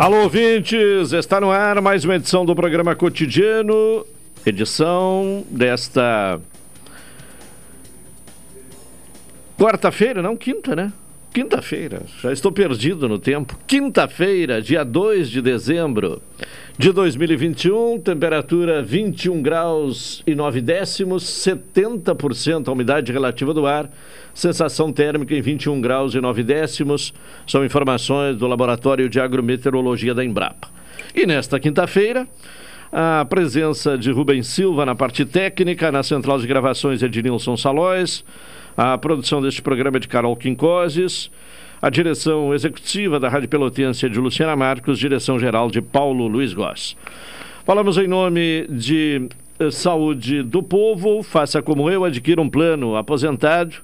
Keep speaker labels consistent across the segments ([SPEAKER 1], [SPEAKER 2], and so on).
[SPEAKER 1] Alô, ouvintes! Está no ar mais uma edição do programa cotidiano, edição desta quarta-feira, não quinta, né? Quinta-feira, já estou perdido no tempo. Quinta-feira, dia 2 de dezembro de 2021, temperatura 21 graus e 9 décimos, 70% a umidade relativa do ar, sensação térmica em 21 graus e 9 décimos. São informações do Laboratório de Agrometeorologia da Embrapa. E nesta quinta-feira, a presença de Rubens Silva na parte técnica, na central de gravações Ednilson Salóis, a produção deste programa é de Carol Quincoses, a direção executiva da Rádio Pelotense é de Luciana Marcos, direção geral de Paulo Luiz Goss. Falamos em nome de eh, Saúde do Povo, faça como eu, adquira um plano aposentado.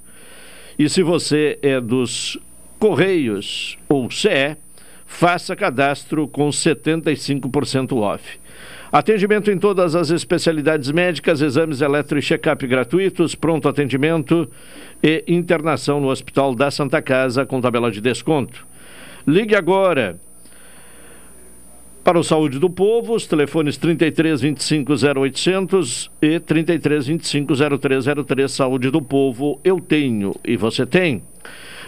[SPEAKER 1] E se você é dos Correios ou CE, faça cadastro com 75% off. Atendimento em todas as especialidades médicas, exames eletro e check-up gratuitos, pronto atendimento e internação no Hospital da Santa Casa com tabela de desconto. Ligue agora para o Saúde do Povo, os telefones 33 25 0800 e 33 25 0303. Saúde do Povo, eu tenho e você tem.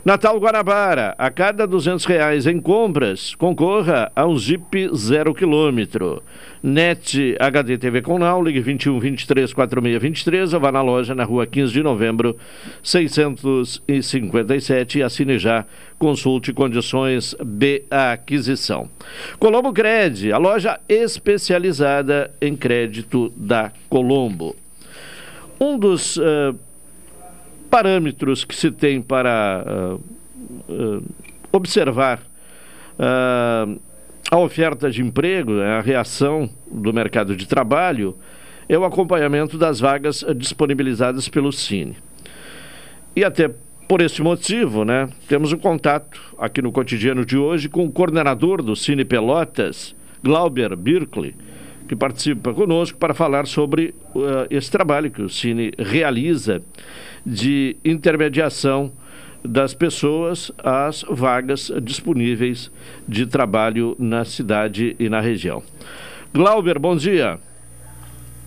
[SPEAKER 1] Natal Guanabara, a cada duzentos reais em compras, concorra a um Jeep zero quilômetro. NET HD TV com Now, ligue 21 23 46 23 ou vá na loja na rua 15 de novembro, 657 e assine já. Consulte condições de aquisição. Colombo Cred, a loja especializada em crédito da Colombo. Um dos uh, parâmetros que se tem para uh, uh, observar uh, a oferta de emprego, né, a reação do mercado de trabalho, é o acompanhamento das vagas disponibilizadas pelo Cine. E até por esse motivo, né, temos um contato aqui no cotidiano de hoje com o coordenador do Cine Pelotas, Glauber Birkley, que participa conosco para falar sobre esse trabalho que o Cine realiza de intermediação das pessoas às vagas disponíveis de trabalho na cidade e na região. Glauber, bom dia.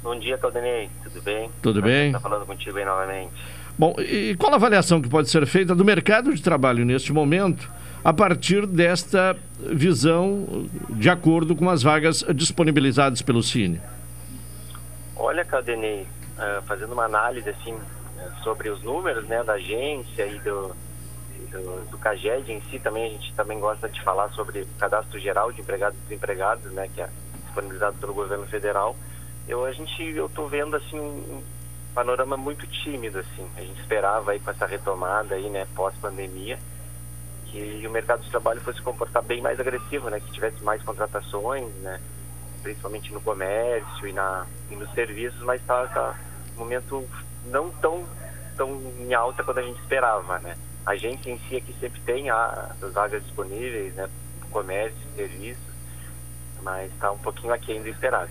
[SPEAKER 2] Bom dia, Caldenei. Tudo bem?
[SPEAKER 1] Tudo bem?
[SPEAKER 2] Está falando contigo aí novamente.
[SPEAKER 1] Bom, e qual a avaliação que pode ser feita do mercado de trabalho neste momento a partir desta visão de acordo com as vagas disponibilizadas pelo Cine?
[SPEAKER 2] Olha, Caldenei, uh, fazendo uma análise assim sobre os números né, da agência e do, do, do CAGED em si, também a gente também gosta de falar sobre o cadastro geral de empregados e desempregados, né, que é disponibilizado pelo governo federal. Eu a gente eu tô vendo assim um panorama muito tímido assim. A gente esperava aí com essa retomada aí, né, pós pandemia, que o mercado de trabalho fosse comportar bem mais agressivo, né, que tivesse mais contratações, né, principalmente no comércio e na e nos serviços, mas está tá um momento não tão, tão em alta quanto a gente esperava, né? A gente em si aqui sempre tem as vagas disponíveis, né? Comércio, serviços, mas está um pouquinho aquém do esperado.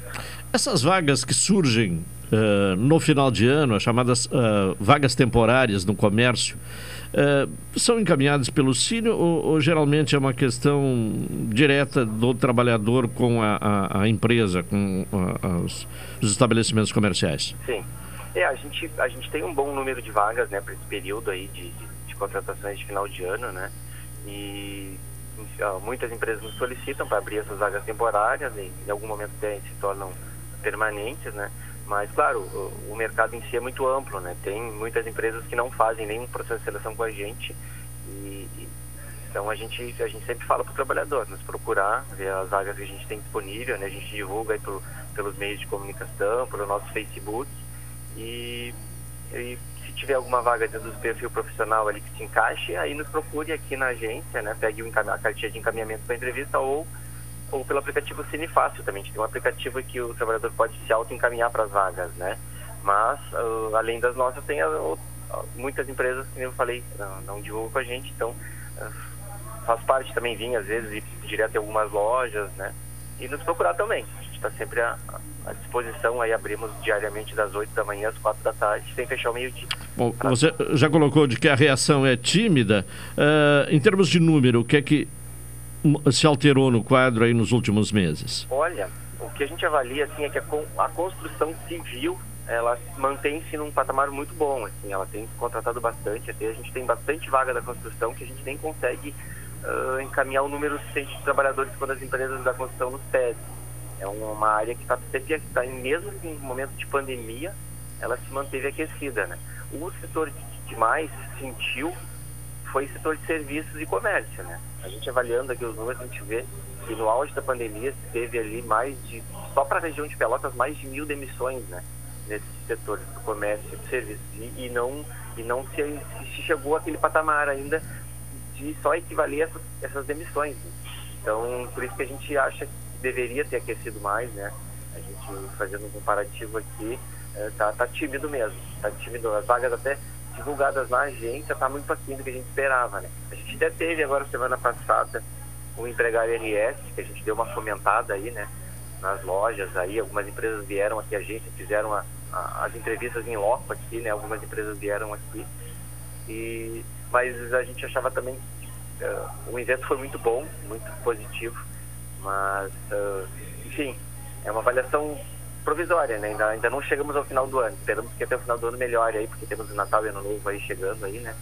[SPEAKER 1] Essas vagas que surgem uh, no final de ano, as chamadas uh, vagas temporárias no comércio, uh, são encaminhadas pelo Cine ou, ou, geralmente é uma questão direta do trabalhador com a, a, a empresa, com os, os estabelecimentos comerciais?
[SPEAKER 2] Sim. É, a gente, a gente tem um bom número de vagas, né, para esse período aí de, de, de, contratações de final de ano, né, e muitas empresas nos solicitam para abrir essas vagas temporárias e em algum momento se tornam permanentes, né, mas claro, o, o, mercado em si é muito amplo, né, tem muitas empresas que não fazem nenhum processo de seleção com a gente E, então a gente, a gente sempre fala para o trabalhador, nos procurar, ver as vagas que a gente tem disponível, né? A gente divulga aí pro, pelos meios de comunicação, pelo nosso Facebook e, e se tiver alguma vaga dentro do perfil profissional ali que se encaixe, aí nos procure aqui na agência, né? Pegue a cartinha de encaminhamento para entrevista ou ou pelo aplicativo Cine Fácil também. Tem um aplicativo que o trabalhador pode se auto-encaminhar para as vagas, né? Mas, uh, além das nossas, tem muitas empresas, que eu falei, não, não divulgam com a gente, então uh, faz parte também vir, às vezes, ir direto em algumas lojas, né? E nos procurar também. Está sempre à, à, disposição, aí abrimos diariamente das 8 da manhã às 4 da tarde, sem fechar o meio-dia.
[SPEAKER 1] Bom, você já colocou de que a reação é tímida. Uh, em termos de número, o que é que se alterou no quadro aí nos últimos meses?
[SPEAKER 2] Olha, o que a gente avalia assim é que a, a construção civil ela mantém-se num patamar muito bom, assim, ela tem contratado bastante, até a gente tem bastante vaga da construção que a gente nem consegue uh, encaminhar o número suficiente de trabalhadores quando as empresas da construção nos pedem. É uma área que está tá, mesmo em momento de pandemia, ela se manteve aquecida, né? O setor que mais sentiu foi o setor de serviços e comércio, né? A gente avaliando aqui os números, a gente vê que no auge da pandemia teve ali mais de, só para a região de Pelotas, mais de mil demissões, né? Nesses setores do comércio e de serviços. E, e, não, e não se, se, chegou àquele patamar ainda de só equivaler essas, essas demissões. Né? Então, por isso que a gente acha que deveria ter aquecido mais, né? A gente fazendo um comparativo aqui, é, tá, tá tímido mesmo, tá tímido. As vagas até divulgadas na agência está muito aquém do que a gente esperava, né? A gente até teve agora semana passada o empregar RS, que a gente deu uma fomentada aí, né? Nas lojas aí, algumas empresas vieram aqui, a agência fizeram a, a, as entrevistas em loco aqui, né? Algumas empresas vieram aqui. E, mas a gente achava também que uh, o evento foi muito bom, muito positivo, mas, uh, enfim, é uma avaliação provisória, né? Ainda, ainda não chegamos ao final do ano. Esperamos que até o final do ano melhore aí, porque temos o Natal e Ano Novo aí chegando aí, né?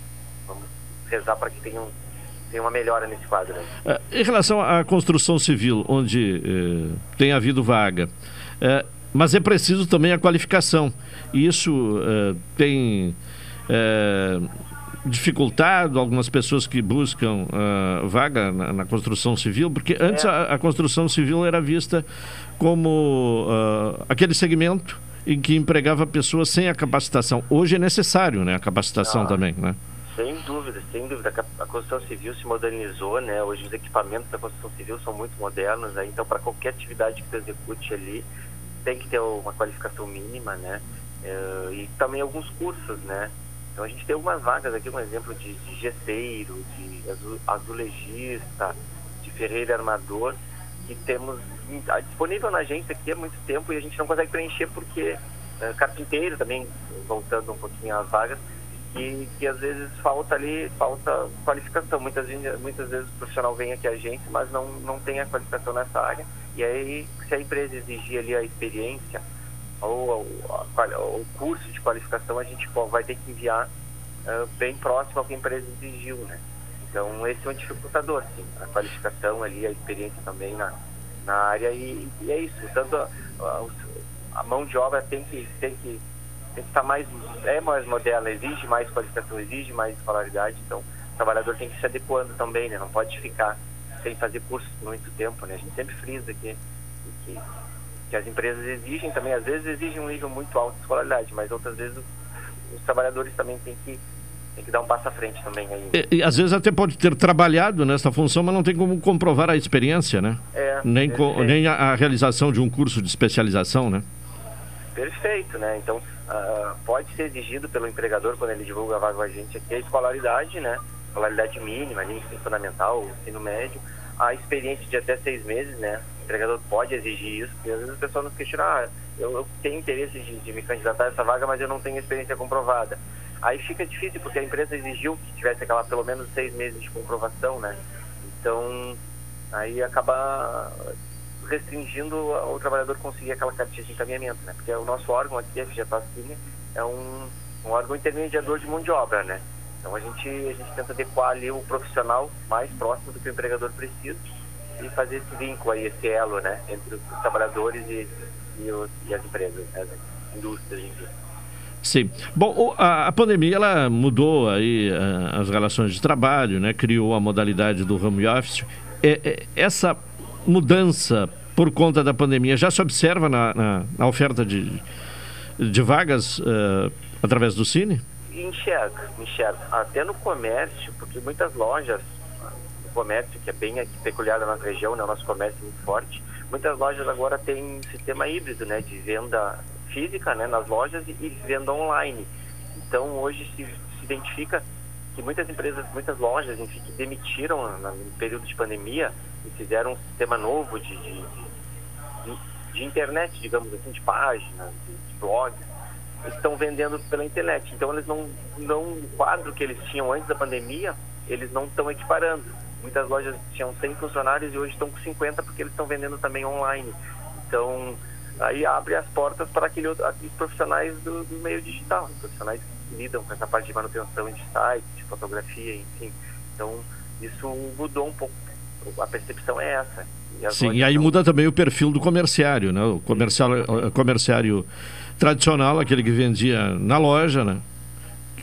[SPEAKER 2] Vamos rezar para que tenha, um, uma melhora nesse quadro.
[SPEAKER 1] Uh, em relação à construção civil, onde uh, tem havido vaga, uh, mas é preciso também a qualificação. E isso tem dificultado algumas pessoas que buscam uh, vaga na, na, construção civil, porque antes é. a, a, construção civil era vista como uh, aquele segmento em que empregava pessoas sem a capacitação. Hoje é necessário, né, a capacitação ah, também, né?
[SPEAKER 2] Sem dúvida, sem dúvida. A construção civil se modernizou, né? Hoje os equipamentos da construção civil são muito modernos, né? então para qualquer atividade que tu execute ali tem que ter uma qualificação mínima, né? Uh, e também alguns cursos, né? Então a gente tem algumas vagas aqui, um exemplo de, de gesseiro, de azulejista, de ferreiro armador, que temos disponível na agência aqui há muito tempo e a gente não consegue preencher porque é, carpinteiro também, voltando um pouquinho às vagas, que, que às vezes falta ali, falta qualificação. Muitas, muitas vezes o profissional vem aqui à agência, mas não, não tem a qualificação nessa área. E aí, se a empresa exigir ali a experiência ou, o curso de qualificação, a gente vai ter que enviar uh, bem próximo ao que a empresa exigiu, né? Então, esse é um dificultador, sim. A qualificação ali, a experiência também na, na área e, e é isso. Tanto a, a, a, mão de obra tem que, tem que, tem que estar mais, é mais moderna, exige mais qualificação, exige mais escolaridade. Então, o trabalhador tem que se adequando também, né? Não pode ficar sem fazer curso por muito tempo, né? A gente sempre frisa que, que, que as empresas exigem também, às vezes exigem um nível muito alto de escolaridade, mas outras vezes os, os trabalhadores também têm que tem que dar um passo à frente também aí.
[SPEAKER 1] E, e, às vezes até pode ter trabalhado nessa função, mas não tem como comprovar a experiência, né? É, nem, co, nem a, a, realização de um curso de especialização, né?
[SPEAKER 2] Perfeito, né? Então, uh, pode ser exigido pelo empregador, quando ele divulga a vaga com a gente aqui, a escolaridade, né? Escolaridade mínima, ali, ensino fundamental, ensino médio, a experiência de até seis meses, né? O empregador pode exigir isso, porque às vezes o pessoal nos questiona, ah, eu, eu tenho interesse de, de me candidatar a essa vaga, mas eu não tenho experiência comprovada. Aí fica difícil, porque a empresa exigiu que tivesse aquela pelo menos seis meses de comprovação, né? Então, aí acaba restringindo o trabalhador conseguir aquela cartinha de encaminhamento, né? Porque o nosso órgão aqui, a FGTACine, é um, um órgão intermediador de mão de obra, né? Então a gente, a gente tenta adequar ali o profissional mais próximo do que o empregador precisa e fazer esse vínculo aí, esse elo, né? Entre os trabalhadores e, e, os, e as empresas, né? as indústrias.
[SPEAKER 1] Sim. Bom, a, pandemia ela mudou aí as relações de trabalho, né? Criou a modalidade do home office. É, é, essa mudança por conta da pandemia já se observa na, na, na oferta de, de vagas uh, através do Cine?
[SPEAKER 2] Enxerga, enxerga. Até no comércio, porque muitas lojas, no comércio, que é bem peculiar da nossa região, né? o nosso comércio é muito forte, muitas lojas agora têm sistema híbrido, né? De venda física, né? Nas lojas e, e venda online. Então, hoje se, se identifica que muitas empresas, muitas lojas, enfim, que demitiram no período de pandemia e fizeram um sistema novo de, de, de, de internet, digamos assim, de páginas, de, de blogs, estão vendendo pela internet. Então eles não, não, o quadro que eles tinham antes da pandemia, eles não estão equiparando. Muitas lojas tinham 100 funcionários e hoje estão com 50 porque eles estão vendendo também online. Então aí abre as portas para aquele, aqueles profissionais do, do meio digital, profissionais lidam com essa parte de manutenção de site, de fotografia, enfim. Então, isso mudou um pouco. A percepção é essa.
[SPEAKER 1] E Sim, e aí muda também o perfil do comerciário, né? O comercial, comerciário tradicional, aquele que vendia na loja, né?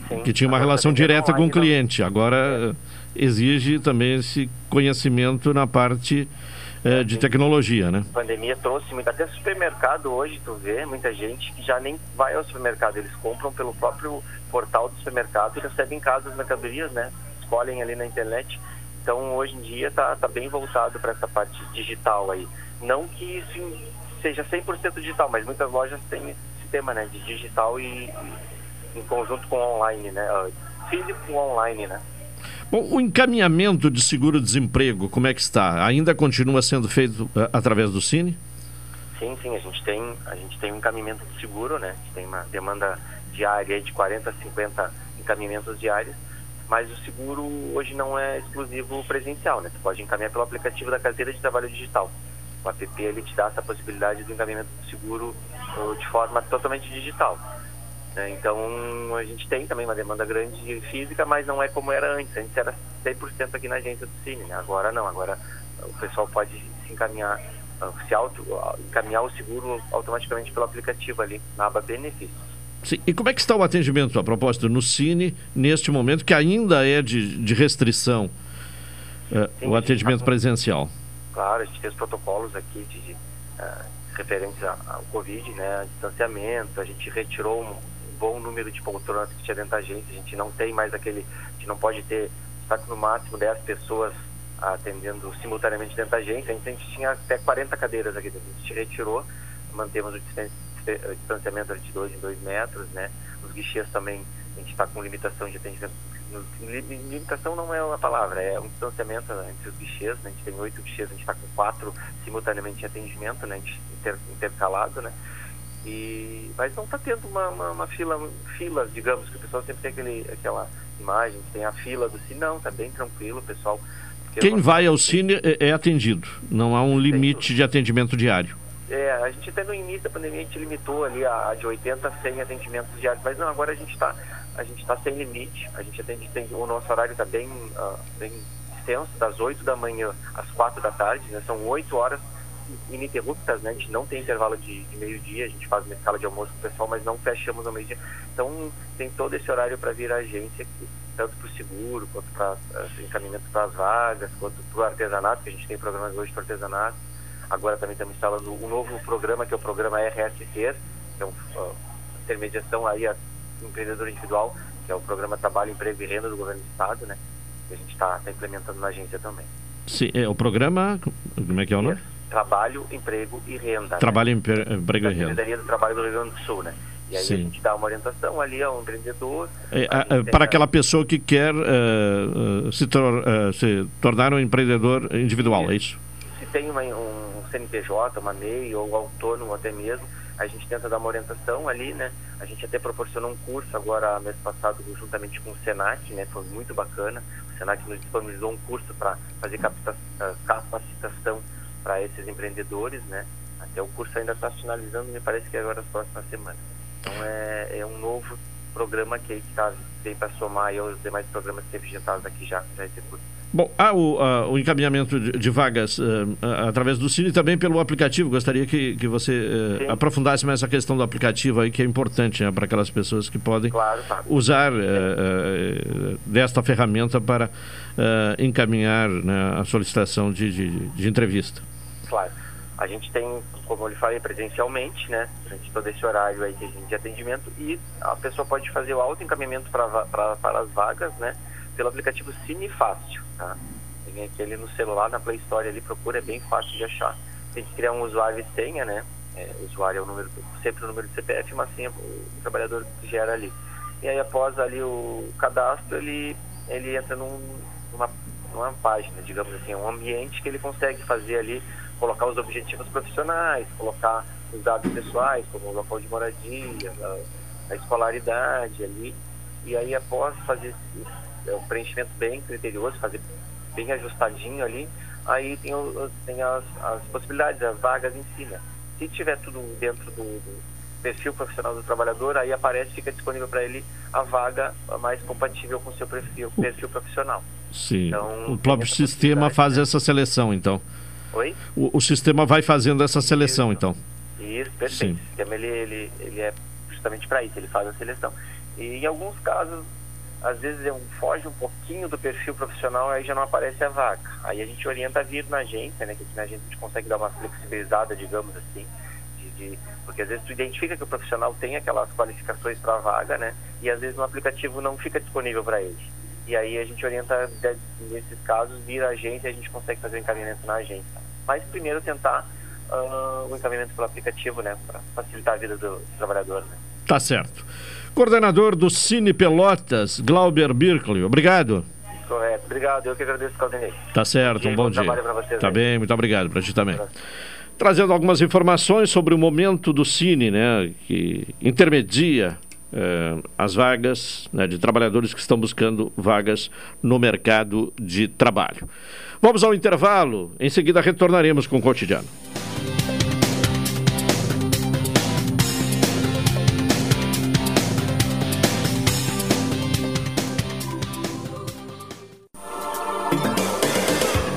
[SPEAKER 1] Sim. Que tinha uma relação direta com o cliente. Agora é. exige também esse conhecimento na parte é, de tecnologia, né?
[SPEAKER 2] A pandemia trouxe muito. Até supermercado hoje, tu vê, muita gente que já nem vai ao supermercado. Eles compram pelo próprio portal do supermercado e recebem em casa as mercadorias, né? Escolhem ali na internet. Então, hoje em dia, tá, tá bem voltado para essa parte digital aí. Não que isso seja 100% digital, mas muitas lojas têm esse sistema, né? De digital e, e em conjunto com online, né? Físico com online, né?
[SPEAKER 1] Bom, o encaminhamento de seguro-desemprego, como é que está? Ainda continua sendo feito uh, através do Cine?
[SPEAKER 2] Sim, sim, a gente tem, a gente tem um encaminhamento de seguro, né? A gente tem uma demanda diária de 40 a 50 encaminhamentos diários, mas o seguro hoje não é exclusivo presencial, né? Você pode encaminhar pelo aplicativo da carteira de trabalho digital. O app ele te dá essa possibilidade do encaminhamento do seguro de forma totalmente digital. Né? Então, a gente tem também uma demanda grande física, mas não é como era antes. Antes era 100% aqui na agência do Cine, né? agora não. Agora o pessoal pode se encaminhar, ah, se auto, ah, encaminhar o seguro automaticamente pelo aplicativo ali, na aba benefícios.
[SPEAKER 1] Sim. E como é que está o atendimento, a propósito, no Cine, neste momento, que ainda é de, de restrição, uh, Sim, o atendimento tá presencial?
[SPEAKER 2] Claro, a gente tem os protocolos aqui de, de uh, referentes ao Covid, né, distanciamento, a gente retirou um, bom número de poltronas que tinha dentro da agência. A gente não tem mais aquele. A gente não pode ter. Está no máximo 10 pessoas atendendo simultaneamente dentro da agência. A gente tinha até 40 cadeiras aqui dentro. A gente retirou, mantemos o distanciamento de 2 em 2 metros, né? Os guichês também, a gente está com limitação de atendimento. Limitação não é uma palavra, é um distanciamento entre os guichês. Né? A gente tem oito guichês, a gente está com quatro simultaneamente em atendimento, né? Inter, intercalado, né? E, mas não está tendo uma, uma, uma, fila, filas, digamos, que o pessoal sempre tem aquele, aquela imagem, tem a fila do cine, não, está bem tranquilo, o pessoal.
[SPEAKER 1] Quem vai ao cine é, é, atendido, não há um limite de atendimento diário.
[SPEAKER 2] É, a gente até no início da pandemia a gente limitou ali a, a de 80 a 100 atendimentos diários, mas não, agora a gente está a gente está sem limite, a gente atende, tem, o nosso horário está bem, uh, bem extenso, das 8 da manhã às 4 da tarde, né, são 8 horas ininterruptas, né? A gente não tem intervalo de, de meio-dia, a gente faz uma escala de almoço com o pessoal, mas não fechamos ao meio-dia. Então, tem todo esse horário para vir a agência aqui, tanto para o seguro, quanto para uh, encaminhamento para as vagas, quanto para o artesanato, que a gente tem programas hoje para artesanato. Agora também estamos instalando um novo programa, que é o programa RSC, que é uma uh, intermediação aí a empreendedor individual, que é o programa Trabalho, Emprego e Renda do Governo do Estado, né? Que a gente está tá implementando na agência também.
[SPEAKER 1] Sim, é o programa, como é que é o nome?
[SPEAKER 2] Trabalho, Emprego e Renda.
[SPEAKER 1] Né? Trabalho, né? Emprego e Renda.
[SPEAKER 2] Secretaria do Trabalho do Rio Grande do Sul, né? E aí Sim. a gente dá uma orientação ali ao empreendedor.
[SPEAKER 1] É, a, a, para aquela pessoa que quer uh, uh, se, tor uh, se, tornar um empreendedor individual, é isso?
[SPEAKER 2] Se tem uma, um CNPJ, uma MEI ou autônomo até mesmo, a gente tenta dar uma orientação ali, né? A gente até proporcionou um curso agora, mês passado, juntamente com o SENAC, né? Foi muito bacana. O SENAC nos disponibilizou um curso para fazer capacitação para esses empreendedores, né? Até o curso ainda está finalizando, me parece que agora as próximas semanas. Então é, é um novo programa que está tem para somar aos demais programas que representados aqui já, já executam.
[SPEAKER 1] Bom, há o, uh, o encaminhamento de, de vagas uh, através do Cine e também pelo aplicativo. Gostaria que, que você uh, aprofundasse mais essa questão do aplicativo aí, que é importante né, para aquelas pessoas que podem
[SPEAKER 2] claro, tá.
[SPEAKER 1] usar desta ferramenta para encaminhar né, a solicitação de, de, de, entrevista.
[SPEAKER 2] Claro. A gente tem, como eu lhe falei, presencialmente, né? Durante todo esse horário aí de atendimento e a pessoa pode fazer o auto-encaminhamento para as vagas, né? Pelo aplicativo Cine Fácil. Tá? Tem aquele no celular, na Play Store ali, procura, é bem fácil de achar. Tem que criar um usuário e senha, né? É, usuário é o número, sempre o número do CPF, mas senha o trabalhador gera ali. E aí após ali o cadastro, ele, ele entra num, numa, numa página, digamos assim, um ambiente que ele consegue fazer ali, colocar os objetivos profissionais, colocar os dados pessoais, como o local de moradia, a, a escolaridade ali. E aí após fazer é um preenchimento bem criterioso, fazer bem ajustadinho ali. Aí tem, o, tem as, as possibilidades, as vagas em si, né? Se tiver tudo dentro do, do perfil profissional do trabalhador, aí aparece, fica disponível para ele a vaga mais compatível com o seu perfil, perfil profissional.
[SPEAKER 1] Sim. Então, o próprio sistema faz né? essa seleção, então.
[SPEAKER 2] Oi?
[SPEAKER 1] O, o, sistema vai fazendo essa seleção,
[SPEAKER 2] isso.
[SPEAKER 1] então.
[SPEAKER 2] Isso, perfeito. Sim. O sistema ele, ele, ele é justamente para isso, ele faz a seleção. E em alguns casos às vezes é foge um pouquinho do perfil profissional, aí já não aparece a vaga. Aí a gente orienta a vir na agência, né? Que aqui na agência a gente consegue dar uma flexibilizada, digamos assim, de, de, porque às vezes tu identifica que o profissional tem aquelas qualificações para a vaga, né? E às vezes no aplicativo não fica disponível para ele. E aí a gente orienta, nesses casos, vir à agência e a gente consegue fazer o encaminhamento na agência. Mas primeiro tentar uh, o encaminhamento pelo aplicativo, né? Para facilitar a vida do, do trabalhador, né?
[SPEAKER 1] Tá certo. Coordenador do Cine Pelotas, Glauber Birkley. Obrigado.
[SPEAKER 2] Correto. Obrigado. Eu que agradeço, Claudinei.
[SPEAKER 1] Tá certo. Um bom, bom dia. Trabalho vocês, tá aí. bem. Muito obrigado para ti também. Trazendo algumas informações sobre o momento do Cine, né, que intermedia eh, as vagas né, de trabalhadores que estão buscando vagas no mercado de trabalho. Vamos ao intervalo. Em seguida retornaremos com o cotidiano.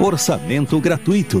[SPEAKER 3] Orçamento gratuito.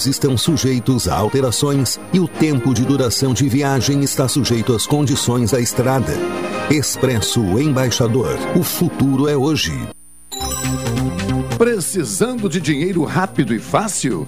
[SPEAKER 3] estão sujeitos a alterações e o tempo de duração de viagem está sujeito às condições da estrada. Expresso Embaixador. O futuro é hoje.
[SPEAKER 4] Precisando de dinheiro rápido e fácil?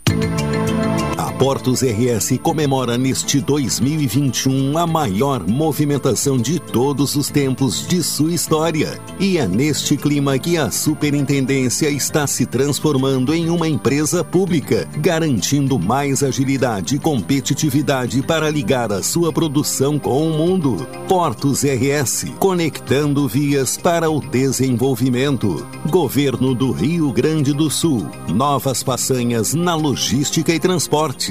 [SPEAKER 3] Portos RS comemora neste 2021 a maior movimentação de todos os tempos de sua história. E é neste clima que a Superintendência está se transformando em uma empresa pública, garantindo mais agilidade e competitividade para ligar a sua produção com o mundo. Portos RS, conectando vias para o desenvolvimento. Governo do Rio Grande do Sul. Novas façanhas na logística e transporte.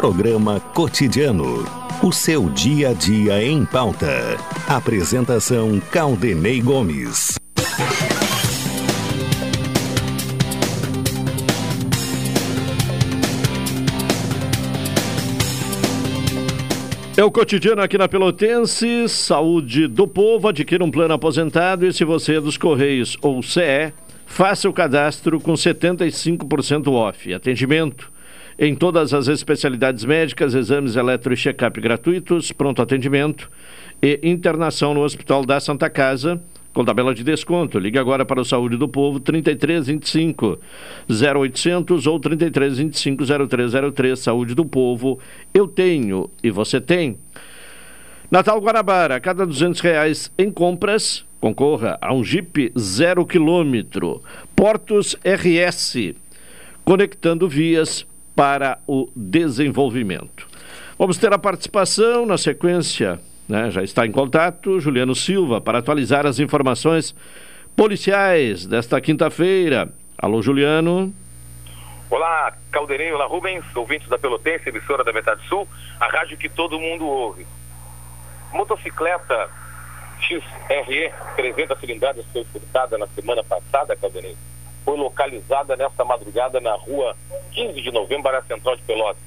[SPEAKER 3] Programa Cotidiano. O seu dia a dia em pauta. Apresentação Caldenei Gomes.
[SPEAKER 1] É o cotidiano aqui na Pelotense. Saúde do povo. Adquira um plano aposentado e se você é dos Correios ou CE, faça o cadastro com 75% off. Atendimento em todas as especialidades médicas, exames eletro e check-up gratuitos, pronto atendimento e internação no Hospital da Santa Casa com tabela de desconto. Ligue agora para o Saúde do Povo 3325 0800 ou 3325 0303 Saúde do Povo. Eu tenho e você tem. Natal Guarabara, a cada 200 reais em compras, concorra a um Jeep zero quilômetro. Portos RS, conectando vias para o desenvolvimento. Vamos ter a participação na sequência, né? já está em contato, Juliano Silva, para atualizar as informações policiais desta quinta-feira. Alô, Juliano.
[SPEAKER 5] Olá, Caldeirinho, olá, Rubens, ouvintes da Pelotense, emissora da Metade Sul, a rádio que todo mundo ouve. Motocicleta XRE 300 cilindradas foi furtada na semana passada, Caldeirinho foi localizada nesta madrugada na rua 15 de novembro, área central de Pelotas.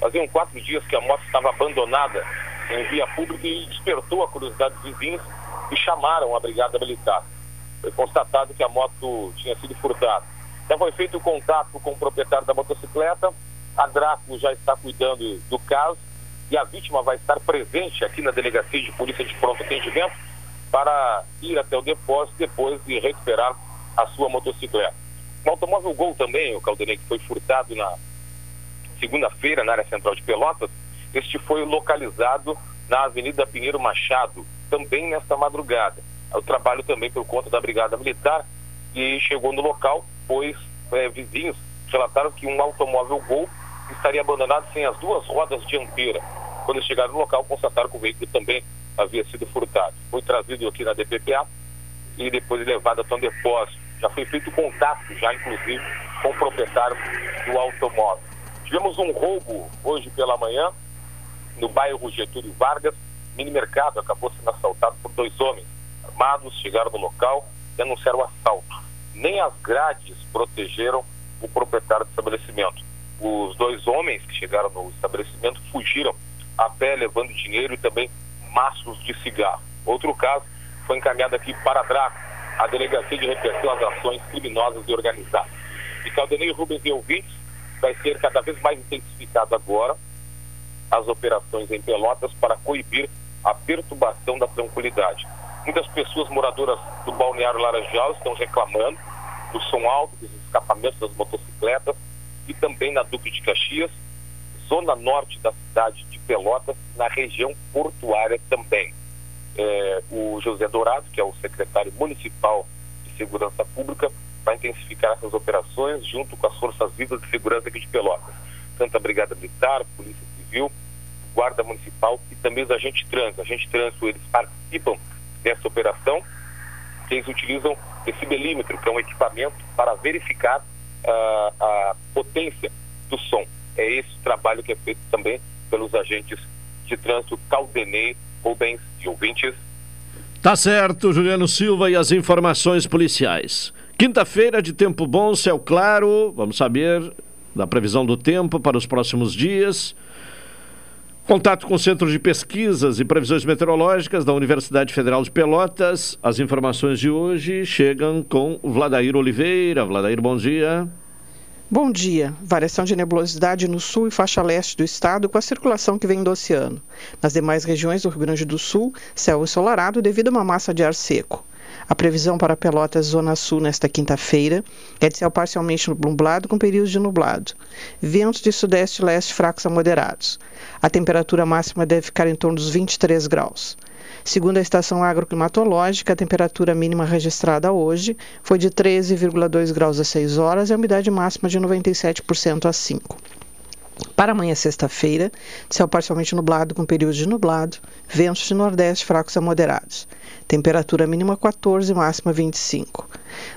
[SPEAKER 5] Faziam quatro dias que a moto estava abandonada em via pública e despertou a curiosidade dos vizinhos e chamaram a brigada militar. Foi constatado que a moto tinha sido furtada. Já foi feito o contato com o proprietário da motocicleta, a Draco já está cuidando do caso e a vítima vai estar presente aqui na delegacia de polícia de pronto atendimento para ir até o depósito depois de recuperar a sua motocicleta. O automóvel Gol também, o Caldenei, que foi furtado na segunda-feira na área central de Pelotas, este foi localizado na Avenida Pinheiro Machado, também nesta madrugada. O trabalho também por conta da Brigada Militar, que chegou no local, pois é, vizinhos relataram que um automóvel Gol estaria abandonado sem as duas rodas dianteiras. Quando chegaram no local, constataram que o veículo também havia sido furtado. Foi trazido aqui na DPPA e depois levado até um depósito já foi feito contato, já inclusive, com o proprietário do automóvel. Tivemos um roubo hoje pela manhã no bairro Getúlio Vargas. Mini mercado acabou sendo assaltado por dois homens armados, chegaram no local e anunciaram o assalto. Nem as grades protegeram o proprietário do estabelecimento. Os dois homens que chegaram no estabelecimento fugiram a pé levando dinheiro e também maços de cigarro. Outro caso foi encaminhado aqui para DRACO, a Delegacia de Repressão às Ações Criminosas e Organizadas. E Caldenei Rubens e ouvintes vai ser cada vez mais intensificado agora as operações em Pelotas para coibir a perturbação da tranquilidade. Muitas pessoas moradoras do balneário Laranjal estão reclamando do som alto, dos escapamentos das motocicletas e também na Duque de Caxias, zona norte da cidade de Pelotas, na região portuária também. É, o José Dourado, que é o secretário municipal de segurança pública, vai intensificar essas operações junto com as forças vivas de segurança aqui de Pelotas, tanto a Brigada Militar, Polícia Civil, Guarda Municipal e também os agentes trânsito. Agentes trânsito, eles participam dessa operação, eles utilizam esse milímetro, que é um equipamento para verificar uh, a potência do som. É esse trabalho que é feito também pelos agentes de trânsito Caldenei, Rubens e ouvintes.
[SPEAKER 1] Tá certo, Juliano Silva e as informações policiais. Quinta-feira de tempo bom, céu claro. Vamos saber da previsão do tempo para os próximos dias. Contato com o Centro de Pesquisas e Previsões Meteorológicas da Universidade Federal de Pelotas. As informações de hoje chegam com Vladair Oliveira. Vladair, bom dia.
[SPEAKER 6] Bom dia. Variação de nebulosidade no sul e faixa leste do estado com a circulação que vem do oceano. Nas demais regiões do Rio Grande do Sul, céu ensolarado devido a uma massa de ar seco. A previsão para Pelotas, Zona Sul, nesta quinta-feira, é de céu parcialmente nublado com períodos de nublado. Ventos de sudeste e leste fracos a moderados. A temperatura máxima deve ficar em torno dos 23 graus. Segundo a estação agroclimatológica, a temperatura mínima registrada hoje foi de 13,2 graus às 6 horas e a umidade máxima de 97% às 5. Para amanhã, sexta-feira, céu parcialmente nublado com períodos de nublado, ventos de nordeste fracos a moderados. Temperatura mínima 14, máxima 25.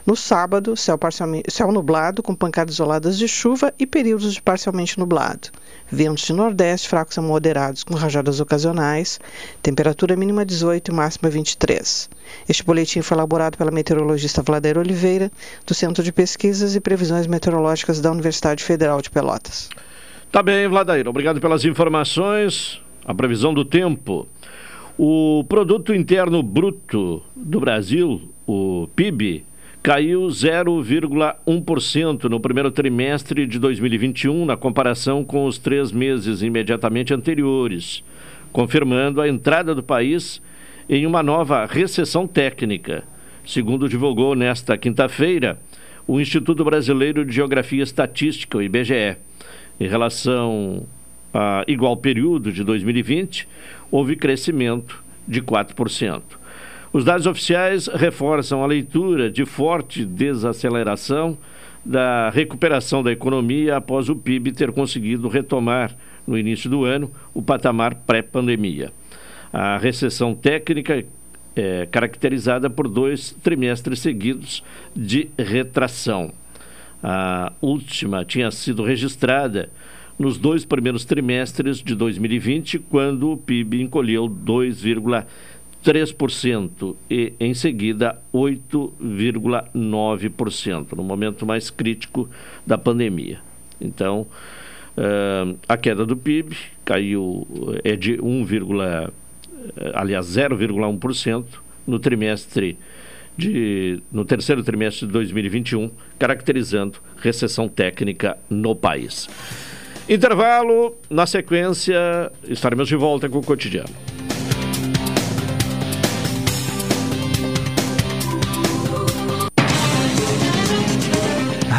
[SPEAKER 6] No sábado, céu, parcialmente, céu nublado com pancadas isoladas de chuva e períodos de parcialmente nublado. Ventos de nordeste fracos a moderados com rajadas ocasionais. Temperatura mínima 18 e máxima 23. Este boletim foi elaborado pela meteorologista Vladeira Oliveira, do Centro de Pesquisas e Previsões Meteorológicas da Universidade Federal de Pelotas.
[SPEAKER 1] Tá bem, Vladair. Obrigado pelas informações. A previsão do tempo. O produto interno bruto do Brasil, o PIB, caiu 0,1% no primeiro trimestre de 2021, na comparação com os três meses imediatamente anteriores, confirmando a entrada do país em uma nova recessão técnica, segundo divulgou nesta quinta-feira o Instituto Brasileiro de Geografia e Estatística, o IBGE. Em relação a igual período de 2020, houve crescimento de 4%. Os dados oficiais reforçam a leitura de forte desaceleração da recuperação da economia após o PIB ter conseguido retomar, no início do ano, o patamar pré-pandemia. A recessão técnica é caracterizada por dois trimestres seguidos de retração. A última tinha sido registrada nos dois primeiros trimestres de 2020, quando o PIB encolheu 2,3% e, em seguida, 8,9%, no momento mais crítico da pandemia. Então, uh, a queda do PIB caiu, é de 1, aliás, 0,1% no trimestre de, no terceiro trimestre de 2021, caracterizando recessão técnica no país. Intervalo, na sequência, estaremos de volta com o cotidiano.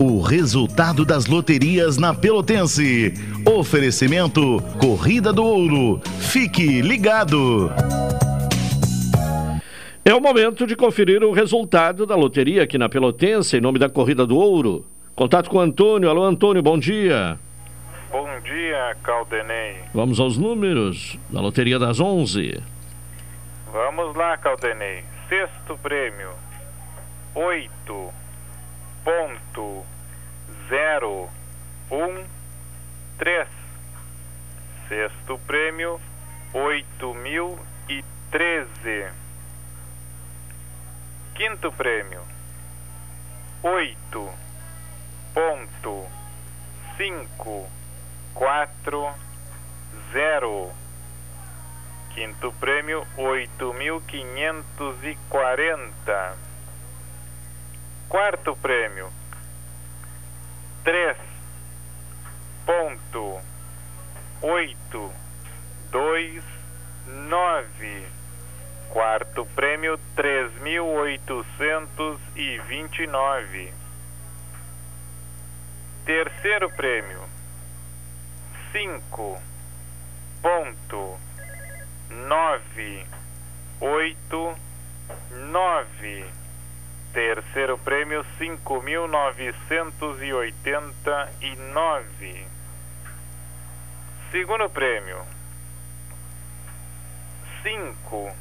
[SPEAKER 7] O resultado das loterias na Pelotense. Oferecimento Corrida do Ouro. Fique ligado.
[SPEAKER 1] É o momento de conferir o resultado da loteria aqui na Pelotense, em nome da Corrida do Ouro. Contato com o Antônio. Alô, Antônio, bom dia.
[SPEAKER 8] Bom dia, Caldenei.
[SPEAKER 1] Vamos aos números da loteria das 11.
[SPEAKER 8] Vamos lá, Caldenei. Sexto prêmio, oito ponto zero um três. Sexto prêmio oito mil e treze. Quinto prêmio oito ponto cinco quatro zero. Quinto prêmio oito mil quinhentos e quarenta. Quarto prêmio três ponto oito dois nove. Quarto prêmio três mil oitocentos e vinte e nove. Terceiro prêmio cinco ponto nove oito nove. Terceiro prêmio cinco mil novecentos e oitenta e nove. Segundo prêmio cinco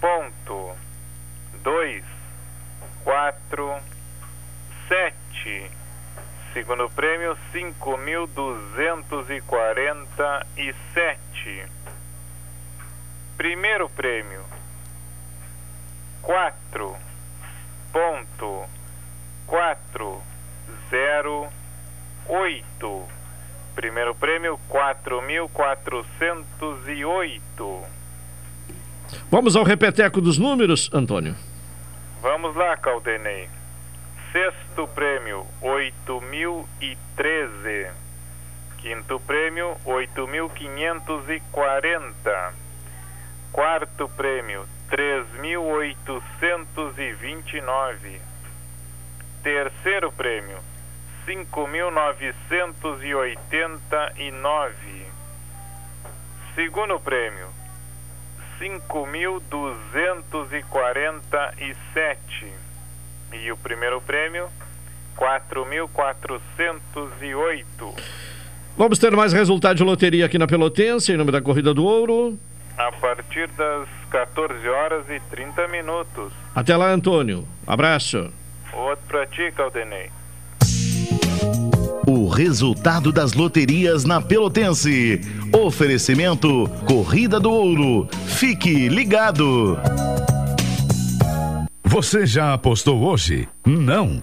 [SPEAKER 8] ponto dois quatro sete. Segundo prêmio cinco mil duzentos e quarenta e sete. Primeiro prêmio quatro ponto quatro zero oito. Primeiro prêmio quatro mil quatrocentos e oito.
[SPEAKER 1] Vamos ao repeteco dos números, Antônio.
[SPEAKER 8] Vamos lá, Caldenei. Sexto prêmio, 8.013. Quinto prêmio, 8.540. Quarto prêmio, 3.829. Terceiro prêmio, 5.989. Segundo prêmio, 5.247. E o primeiro prêmio, 4.408.
[SPEAKER 1] Vamos ter mais resultado de loteria aqui na Pelotense, em nome da Corrida do Ouro.
[SPEAKER 8] A partir das 14 horas e 30 minutos.
[SPEAKER 1] Até lá, Antônio. Abraço.
[SPEAKER 8] Outro pra ti, Caldenei.
[SPEAKER 7] O resultado das loterias na Pelotense. Oferecimento Corrida do Ouro. Fique ligado.
[SPEAKER 9] Você já apostou hoje? Não.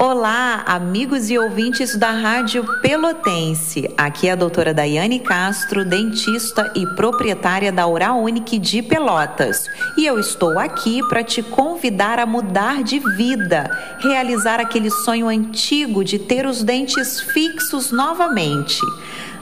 [SPEAKER 10] Olá, amigos e ouvintes da Rádio Pelotense. Aqui é a doutora Daiane Castro, dentista e proprietária da Oral Unique de Pelotas. E eu estou aqui para te convidar a mudar de vida, realizar aquele sonho antigo de ter os dentes fixos novamente.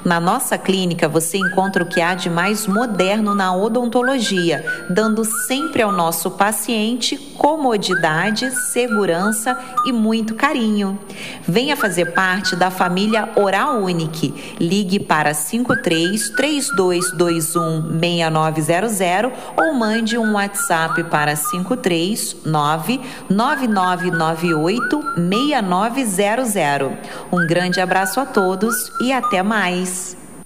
[SPEAKER 10] Na nossa clínica você encontra o que há de mais moderno na odontologia, dando sempre ao nosso paciente comodidade, segurança e muito carinho. Venha fazer parte da família Oral Unique. Ligue para 53 3221 6900 ou mande um WhatsApp para 53 9998 6900. Um grande abraço a todos e até mais. Yes.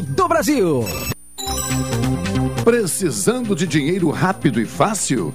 [SPEAKER 11] do Brasil.
[SPEAKER 4] Precisando de dinheiro rápido e fácil?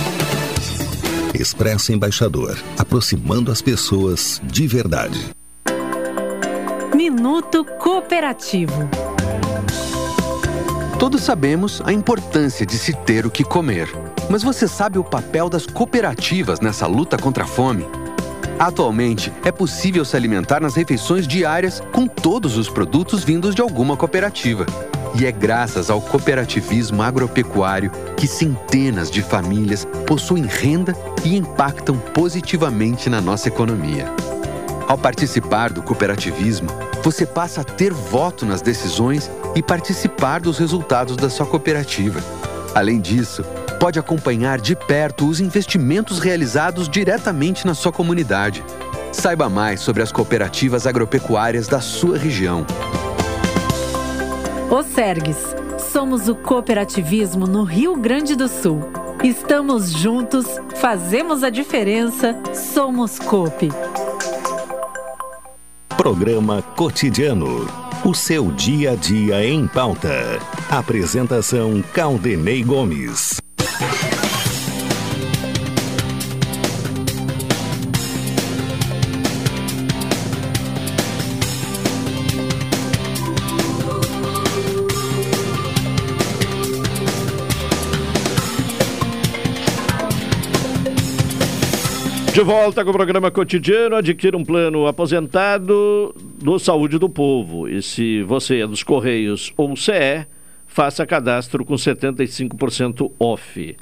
[SPEAKER 3] Expresso Embaixador, aproximando as pessoas de verdade.
[SPEAKER 12] Minuto Cooperativo.
[SPEAKER 13] Todos sabemos a importância de se ter o que comer. Mas você sabe o papel das cooperativas nessa luta contra a fome? Atualmente, é possível se alimentar nas refeições diárias com todos os produtos vindos de alguma cooperativa. E é graças ao cooperativismo agropecuário que centenas de famílias possuem renda e impactam positivamente na nossa economia. Ao participar do cooperativismo, você passa a ter voto nas decisões e participar dos resultados da sua cooperativa. Além disso, pode acompanhar de perto os investimentos realizados diretamente na sua comunidade. Saiba mais sobre as cooperativas agropecuárias da sua região.
[SPEAKER 12] O Sergues. Somos o cooperativismo no Rio Grande do Sul. Estamos juntos, fazemos a diferença, somos COP.
[SPEAKER 3] Programa Cotidiano. O seu dia a dia em pauta. Apresentação Caldenei Gomes.
[SPEAKER 1] De volta com o programa cotidiano, adquira um plano aposentado do Saúde do Povo. E se você é dos Correios ou CE, faça cadastro com 75% off.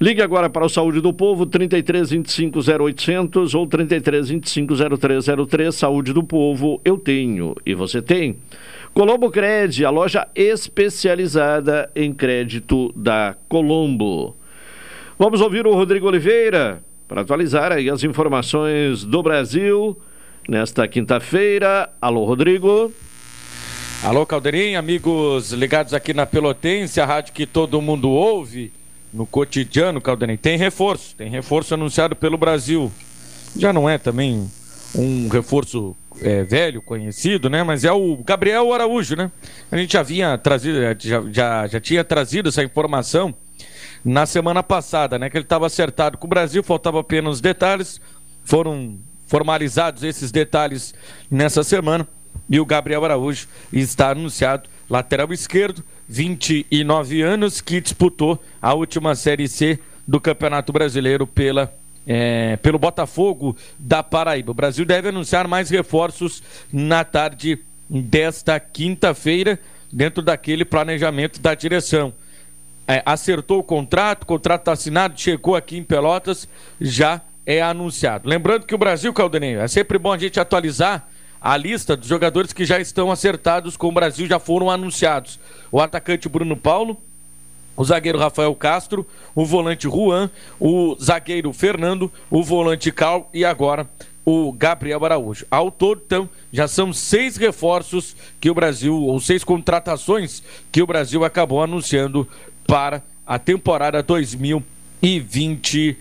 [SPEAKER 1] Ligue agora para o Saúde do Povo, 33 25 0800 ou 33 25 0303. Saúde do Povo, eu tenho e você tem. Colombo Cred, a loja especializada em crédito da Colombo. Vamos ouvir o Rodrigo Oliveira para atualizar aí as informações do Brasil nesta quinta-feira. Alô, Rodrigo.
[SPEAKER 14] Alô, Caldeirinho, amigos ligados aqui na Pelotense, a rádio que todo mundo ouve no cotidiano, Caldeirinho. Tem reforço, tem reforço anunciado pelo Brasil. Já não é também um reforço é, velho, conhecido, né? Mas é o Gabriel Araújo, né? A gente já vinha trazido, já, já, já tinha trazido essa informação na semana passada, né? Que ele estava acertado com o Brasil, faltava apenas detalhes, foram formalizados esses detalhes nessa semana. e o Gabriel Araújo está anunciado, lateral esquerdo, 29 anos, que disputou a última Série C do Campeonato Brasileiro pela é, pelo Botafogo da Paraíba. O Brasil deve anunciar mais reforços na tarde desta quinta-feira, dentro daquele planejamento da direção. É, acertou o contrato, o contrato está assinado, chegou aqui em Pelotas, já é anunciado. Lembrando que o Brasil, Caldenei, é sempre bom a gente atualizar a lista dos jogadores que já estão acertados com o Brasil, já foram anunciados. O atacante Bruno Paulo, o zagueiro Rafael Castro, o volante Juan, o zagueiro Fernando, o volante Cal e agora o Gabriel Araújo. Ao todo, então, já são seis reforços que o Brasil, ou seis contratações que o Brasil acabou anunciando para a temporada 2020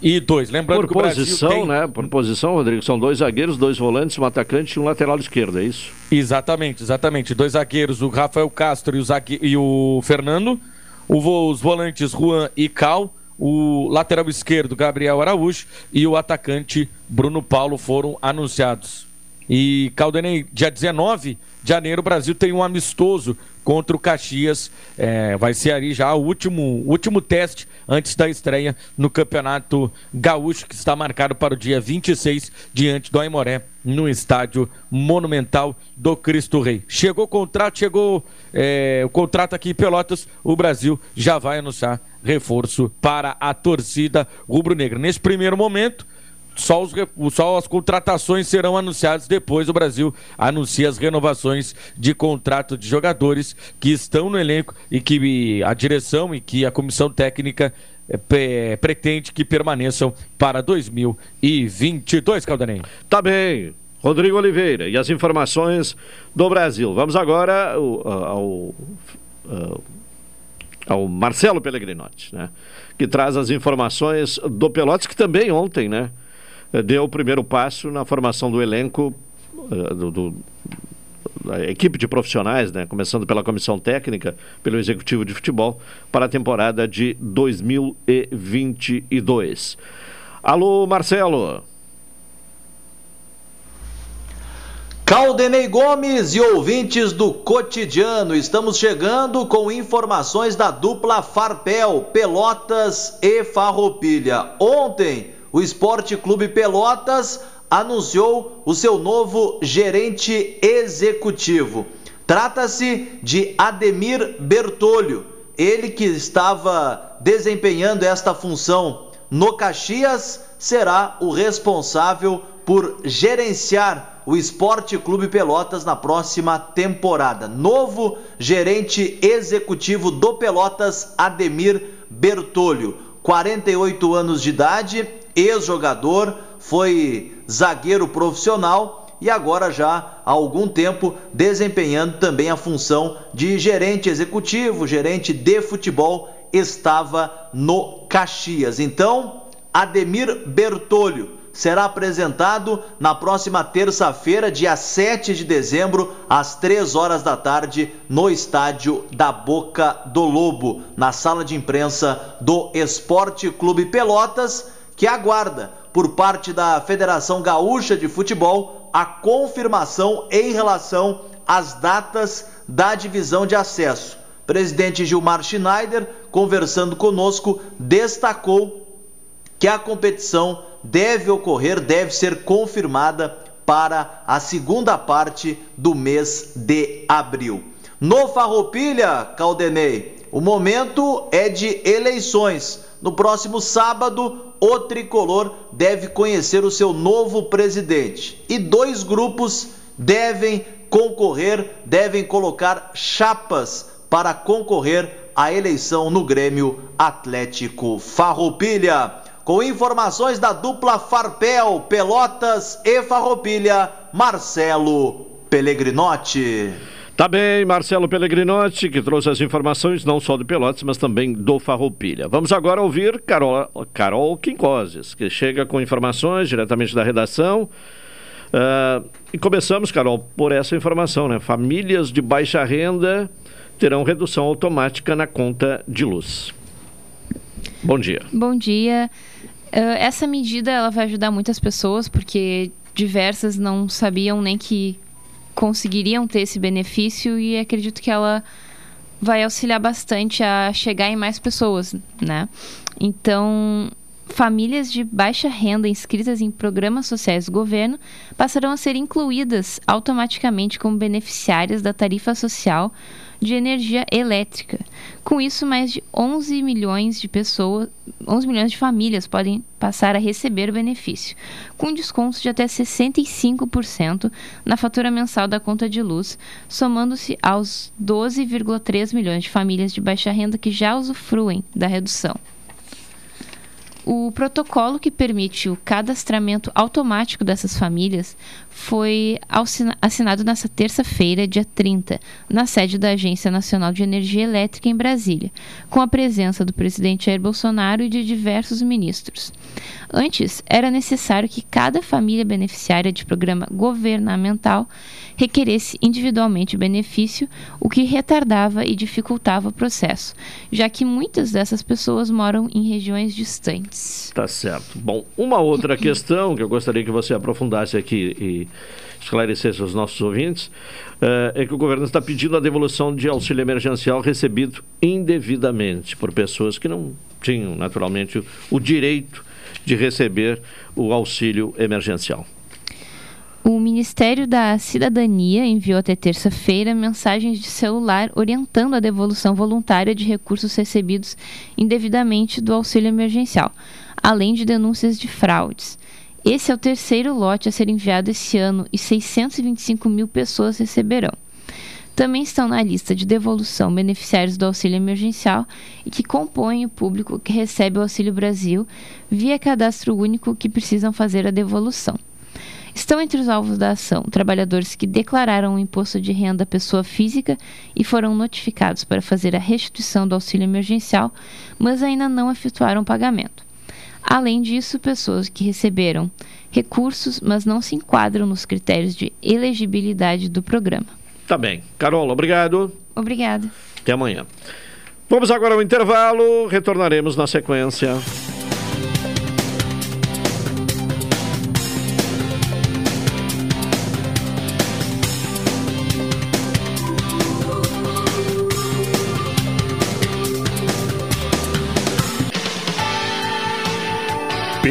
[SPEAKER 14] e dois. Lembrando
[SPEAKER 1] Por
[SPEAKER 14] que o
[SPEAKER 1] posição,
[SPEAKER 14] tem...
[SPEAKER 1] né? Por posição, Rodrigo, são dois zagueiros, dois volantes, um atacante e um lateral esquerdo, é isso?
[SPEAKER 14] Exatamente, exatamente. Dois zagueiros, o Rafael Castro e o, zague... e o Fernando. O, os volantes Juan e Cal. O lateral esquerdo, Gabriel Araújo. E o atacante Bruno Paulo foram anunciados. E Caldenei, dia 19 de janeiro, o Brasil tem um amistoso contra o Caxias. É, vai ser ali já o último, último teste antes da estreia no Campeonato Gaúcho, que está marcado para o dia 26, diante do Aimoré, no estádio Monumental do Cristo Rei. Chegou o contrato, chegou é, o contrato aqui em Pelotas, o Brasil já vai anunciar reforço para a torcida rubro-negra. Nesse primeiro momento, só, os, só as contratações serão anunciadas depois. O Brasil anuncia as renovações de contrato de jogadores que estão no elenco e que a direção e que a comissão técnica é, pretende que permaneçam para 2022, Caldanei.
[SPEAKER 1] Tá bem. Rodrigo Oliveira e as informações do Brasil. Vamos agora ao, ao, ao Marcelo Pellegrinotti, né? Que traz as informações do Pelotas, que também ontem, né? Deu o primeiro passo na formação do elenco do, do, da equipe de profissionais, né, começando pela comissão técnica, pelo executivo de futebol, para a temporada de 2022. Alô, Marcelo.
[SPEAKER 15] Caldenei Gomes e ouvintes do cotidiano, estamos chegando com informações da dupla Farpel, Pelotas e Farroupilha. Ontem, o Esporte Clube Pelotas anunciou o seu novo gerente executivo. Trata-se de Ademir Bertolho, ele que estava desempenhando esta função no Caxias, será o responsável por gerenciar o Esporte Clube Pelotas na próxima temporada. Novo gerente executivo do Pelotas, Ademir Bertolho. 48 anos de idade, ex-jogador, foi zagueiro profissional e agora já há algum tempo desempenhando também a função de gerente executivo, gerente de futebol, estava no Caxias. Então, Ademir Bertolho será apresentado na próxima terça-feira, dia 7 de dezembro, às 3 horas da tarde, no estádio da Boca do Lobo, na sala de imprensa do Esporte Clube Pelotas que aguarda, por parte da Federação Gaúcha de Futebol, a confirmação em relação às datas da divisão de acesso. Presidente Gilmar Schneider, conversando conosco, destacou que a competição deve ocorrer, deve ser confirmada para a segunda parte do mês de abril. No Farroupilha, Caldenei, o momento é de eleições. No próximo sábado, o tricolor deve conhecer o seu novo presidente e dois grupos devem concorrer, devem colocar chapas para concorrer à eleição no Grêmio Atlético Farroupilha. Com informações da dupla Farpel, Pelotas e Farroupilha, Marcelo Pellegrinotti.
[SPEAKER 1] Tá bem, Marcelo Pellegrinotti, que trouxe as informações não só do Pelotas, mas também do Farroupilha. Vamos agora ouvir Carol, Carol Quincoses, que chega com informações diretamente da redação. Uh, e começamos, Carol, por essa informação, né? Famílias de baixa renda terão redução automática na conta de luz. Bom dia.
[SPEAKER 16] Bom dia. Uh, essa medida ela vai ajudar muitas pessoas, porque diversas não sabiam nem que conseguiriam ter esse benefício e acredito que ela vai auxiliar bastante a chegar em mais pessoas, né? Então, famílias de baixa renda inscritas em programas sociais do governo passarão a ser incluídas automaticamente como beneficiárias da tarifa social de energia elétrica. Com isso, mais de 11 milhões de pessoas, 11 milhões de famílias podem passar a receber o benefício, com descontos de até 65% na fatura mensal da conta de luz, somando-se aos 12,3 milhões de famílias de baixa renda que já usufruem da redução. O protocolo que permite o cadastramento automático dessas famílias foi assinado nesta terça-feira, dia 30, na sede da Agência Nacional de Energia Elétrica em Brasília, com a presença do presidente Jair Bolsonaro e de diversos ministros. Antes, era necessário que cada família beneficiária de programa governamental requeresse individualmente o benefício, o que retardava e dificultava o processo, já que muitas dessas pessoas moram em regiões distantes.
[SPEAKER 1] Tá certo. Bom, uma outra questão que eu gostaria que você aprofundasse aqui e esclarecesse aos nossos ouvintes uh, é que o governo está pedindo a devolução de auxílio emergencial recebido indevidamente por pessoas que não tinham, naturalmente, o, o direito de receber o auxílio emergencial.
[SPEAKER 16] O Ministério da Cidadania enviou até terça-feira mensagens de celular orientando a devolução voluntária de recursos recebidos indevidamente do auxílio emergencial, além de denúncias de fraudes. Esse é o terceiro lote a ser enviado esse ano e 625 mil pessoas receberão. Também estão na lista de devolução beneficiários do auxílio emergencial e que compõem o público que recebe o Auxílio Brasil via cadastro único que precisam fazer a devolução. Estão entre os alvos da ação trabalhadores que declararam o imposto de renda à pessoa física e foram notificados para fazer a restituição do auxílio emergencial, mas ainda não efetuaram o pagamento. Além disso, pessoas que receberam recursos, mas não se enquadram nos critérios de elegibilidade do programa.
[SPEAKER 1] Tá bem. Carol, obrigado.
[SPEAKER 16] Obrigada.
[SPEAKER 1] Até amanhã. Vamos agora ao intervalo, retornaremos na sequência.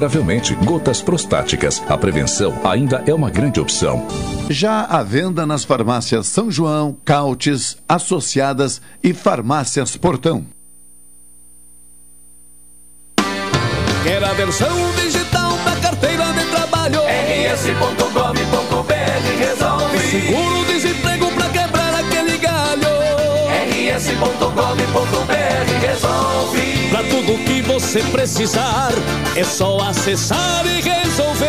[SPEAKER 17] consideravelmente gotas prostáticas. A prevenção ainda é uma grande opção.
[SPEAKER 4] Já à venda nas farmácias São João, Cautes, Associadas e Farmácias Portão.
[SPEAKER 18] Quer a versão digital da carteira de trabalho? rs.gov.br resolve. Seguro-desemprego pra quebrar aquele galho. rs.gov.br resolve. Pra tudo que você precisar, é só acessar e resolver.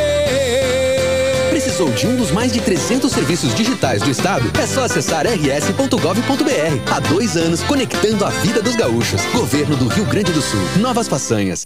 [SPEAKER 19] Precisou de um dos mais de 300 serviços digitais do Estado? É só acessar rs.gov.br. Há dois anos, conectando a vida dos gaúchos. Governo do Rio Grande do Sul. Novas façanhas.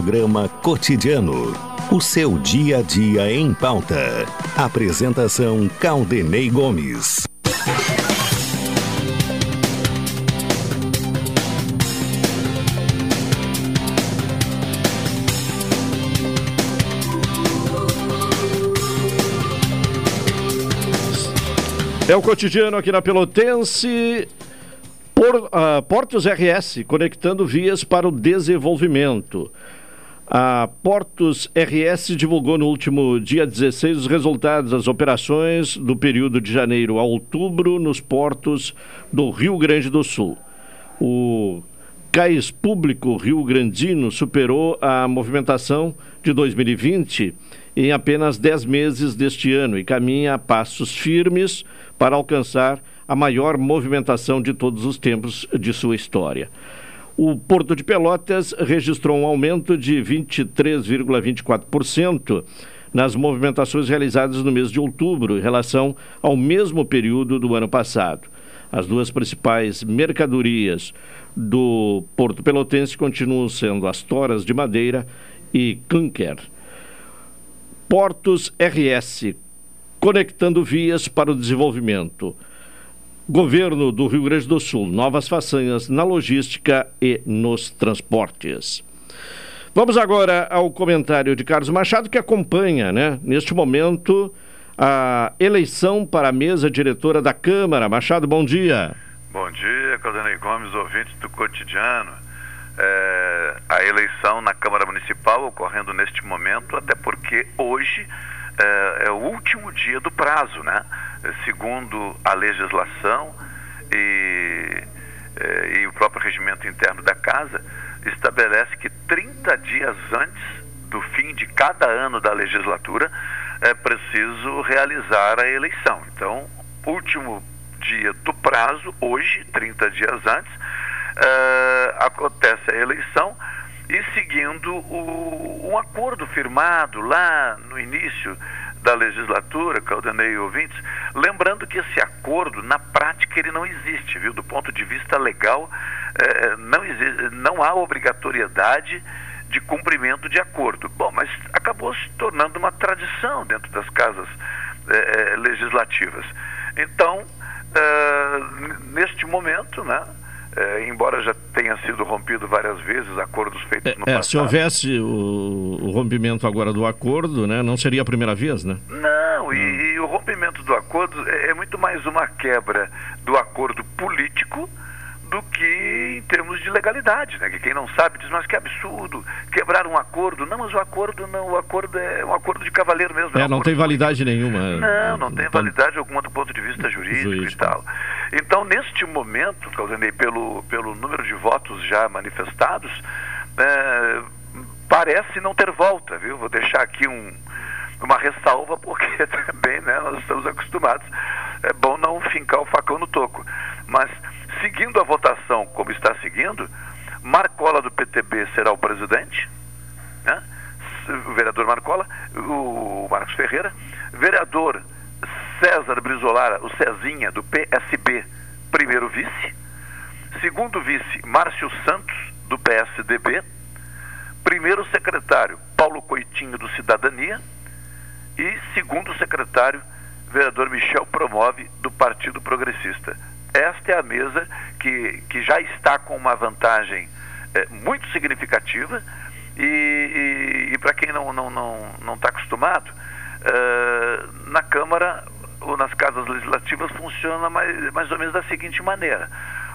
[SPEAKER 3] Programa Cotidiano. O seu dia a dia em pauta. Apresentação Caldenei Gomes.
[SPEAKER 1] É o cotidiano aqui na Pelotense. Por, uh, Portos RS, conectando vias para o desenvolvimento. A Portos RS divulgou no último dia 16 os resultados das operações do período de janeiro a outubro nos portos do Rio Grande do Sul. O Cais Público Rio Grandino superou a movimentação de 2020 em apenas 10 meses deste ano e caminha a passos firmes para alcançar a maior movimentação de todos os tempos de sua história. O Porto de Pelotas registrou um aumento de 23,24% nas movimentações realizadas no mês de outubro em relação ao mesmo período do ano passado. As duas principais mercadorias do Porto Pelotense continuam sendo as toras de madeira e clinker. Portos RS, conectando vias para o desenvolvimento. Governo do Rio Grande do Sul, novas façanhas na logística e nos transportes. Vamos agora ao comentário de Carlos Machado, que acompanha, né, neste momento, a eleição para a mesa diretora da Câmara. Machado, bom dia.
[SPEAKER 20] Bom dia, Claudinei Gomes, ouvintes do cotidiano. É, a eleição na Câmara Municipal ocorrendo neste momento, até porque hoje é, é o último dia do prazo, né? Segundo a legislação e, é, e o próprio regimento interno da Casa, estabelece que 30 dias antes do fim de cada ano da legislatura é preciso realizar a eleição. Então, último dia do prazo, hoje, 30 dias antes, é, acontece a eleição e seguindo o, um acordo firmado lá no início da legislatura, Caldanei e ouvintes, lembrando que esse acordo, na prática, ele não existe, viu? Do ponto de vista legal, eh, não, existe, não há obrigatoriedade de cumprimento de acordo. Bom, mas acabou se tornando uma tradição dentro das casas eh, legislativas. Então, eh, neste momento, né, é, embora já tenha sido rompido várias vezes acordos feitos
[SPEAKER 1] é,
[SPEAKER 20] no
[SPEAKER 1] é,
[SPEAKER 20] passado.
[SPEAKER 1] Se houvesse o, o, rompimento agora do acordo, né, não seria a primeira vez, né?
[SPEAKER 20] Não, e, e o rompimento do acordo é, é, muito mais uma quebra do acordo político do que em termos de legalidade, né? Que quem não sabe diz, mas que absurdo, quebrar um acordo. Não, mas o acordo não, o acordo é um acordo de cavaleiro mesmo.
[SPEAKER 1] É,
[SPEAKER 20] é um
[SPEAKER 1] não tem validade
[SPEAKER 20] político.
[SPEAKER 1] nenhuma.
[SPEAKER 20] Não, não tem validade alguma do ponto de vista jurídico, jurídico. e tal. Então, neste momento, Claudinei, pelo, pelo número de votos já manifestados, é, parece não ter volta, viu? Vou deixar aqui um, uma ressalva, porque também né, nós estamos acostumados. É bom não fincar o facão no toco. Mas seguindo a votação como está seguindo, Marcola do PTB será o presidente, né? o vereador Marcola, o Marcos Ferreira, vereador César Brizolara, o Cezinha, do PSB, primeiro vice. Segundo vice, Márcio Santos, do PSDB. Primeiro secretário, Paulo Coitinho, do Cidadania. E segundo secretário, vereador Michel Promove, do Partido Progressista. Esta é a mesa que, que já está com uma vantagem é, muito significativa e, e, e para quem não está não, não, não tá acostumado, uh, na Câmara ou nas casas legislativas funciona mais, mais ou menos da seguinte maneira.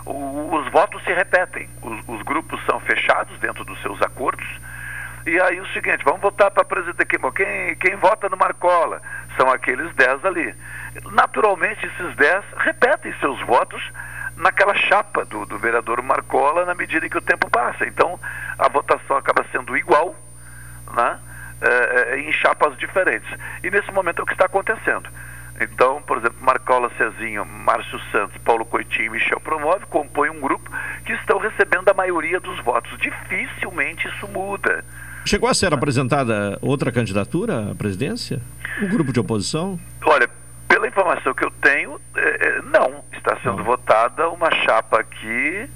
[SPEAKER 20] O, os votos se repetem, os, os, grupos são fechados dentro dos seus acordos, e aí o seguinte, vamos votar para presidente, quem, quem vota no Marcola? São aqueles 10 ali. Naturalmente, esses 10 repetem seus votos naquela chapa do, do vereador Marcola na medida em que o tempo passa. Então, a votação acaba sendo igual, né? É, é, em chapas diferentes. E nesse momento é o que está acontecendo. Então, por exemplo, Marcola Cezinho, Márcio Santos, Paulo Coitinho e Michel Promove compõem um grupo que estão recebendo a maioria dos votos. Dificilmente isso muda.
[SPEAKER 1] Chegou a ser apresentada outra candidatura à presidência? Um grupo de oposição?
[SPEAKER 20] Olha, pela informação que eu tenho, é, é não. Está sendo não. votada uma chapa aqui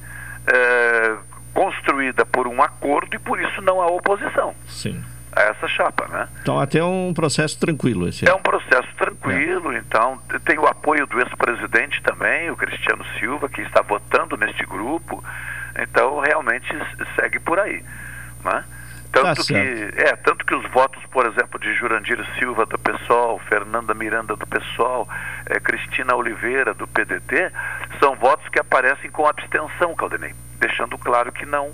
[SPEAKER 20] é, construída por um acordo e por isso não há oposição.
[SPEAKER 1] Sim
[SPEAKER 20] a essa chapa, né?
[SPEAKER 1] Então até é um processo tranquilo esse.
[SPEAKER 20] É um processo tranquilo, é. então tem o apoio do ex-presidente também, o Cristiano Silva, que está votando neste grupo. Então realmente segue por aí, né? Tanto tá que é tanto que os votos, por exemplo, de Jurandir Silva do PSOL, Fernanda Miranda do PSOL, é, Cristina Oliveira do PDT, são votos que aparecem com abstenção, Caldenei, deixando claro que não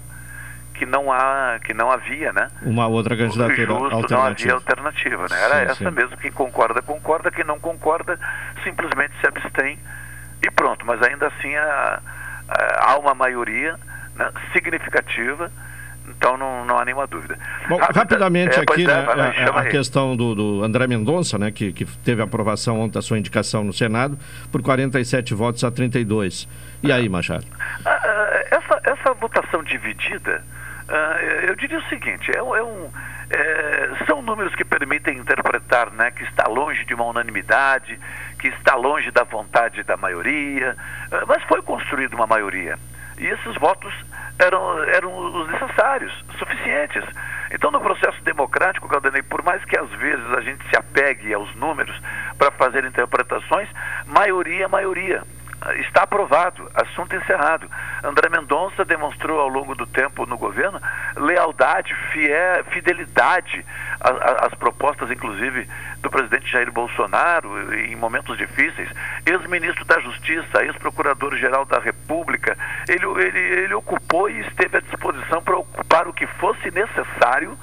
[SPEAKER 20] que não há que não havia né?
[SPEAKER 1] Uma outra candidatura justo, alternativa
[SPEAKER 20] não havia alternativa. né? Era sim, essa sim. mesmo quem concorda concorda quem não concorda simplesmente se abstém e pronto. Mas ainda assim há, há uma maioria né, significativa então não, não há nenhuma dúvida.
[SPEAKER 1] Bom, ah, rapidamente é, aqui, é, né, a, a questão do, do, André Mendonça, né, que, que teve aprovação ontem da sua indicação no Senado, por 47 votos a 32. E aí, Machado?
[SPEAKER 20] Ah, ah, essa, essa votação dividida eu diria o seguinte, é, é um, é, são números que permitem interpretar né, que está longe de uma unanimidade, que está longe da vontade da maioria, mas foi construída uma maioria. E esses votos eram, eram os necessários, suficientes. Então, no processo democrático, Caldanei, por mais que às vezes a gente se apegue aos números para fazer interpretações, maioria é maioria. Está aprovado, assunto encerrado. André Mendonça demonstrou ao longo do tempo no governo lealdade, fiel, fidelidade às propostas, inclusive, do presidente Jair Bolsonaro em momentos difíceis. Ex-ministro da Justiça, ex-procurador-geral da República, ele, ele, ele ocupou e esteve à disposição para ocupar o que fosse necessário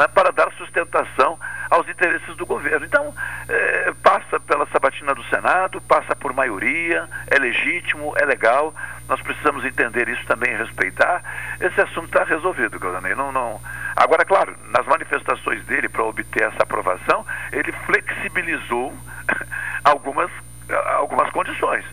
[SPEAKER 20] né, para dar sustentação aos interesses do governo. Então, é, passa pela sabatina do Senado, passa por maioria, é legítimo, é legal, nós precisamos entender isso também e respeitar. Esse assunto está resolvido, Claudinei. Não, não... Agora, claro, nas manifestações dele para obter essa aprovação, ele flexibilizou algumas, algumas condições.